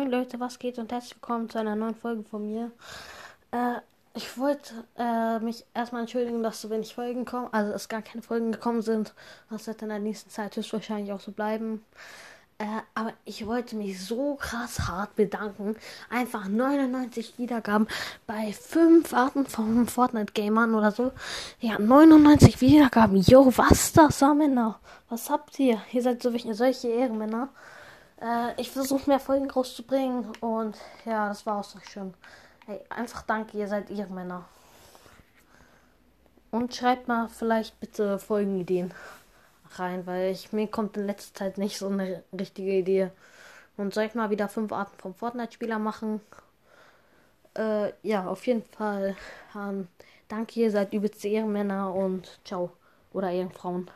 Moin Leute, was geht und herzlich willkommen zu einer neuen Folge von mir. Äh, ich wollte äh, mich erstmal entschuldigen, dass so wenig Folgen kommen, also dass gar keine Folgen gekommen sind. Das wird in der nächsten Zeit höchstwahrscheinlich auch so bleiben. Äh, aber ich wollte mich so krass hart bedanken. Einfach 99 Wiedergaben bei 5 Arten von Fortnite-Gamern oder so. Ja, 99 Wiedergaben. Yo, was das, Männer? Was habt ihr? Ihr seid so solche Ehrenmänner. Äh, ich versuche mehr Folgen rauszubringen und ja, das war auch schon. Hey, einfach danke, ihr seid ihr Männer. Und schreibt mal vielleicht bitte Folgenideen rein, weil ich, mir kommt in letzter Zeit nicht so eine richtige Idee. Und soll ich mal wieder fünf Arten vom Fortnite-Spieler machen? Äh, ja, auf jeden Fall. Ähm, danke, ihr seid übelste Ehrenmänner und ciao. Oder Ehrenfrauen.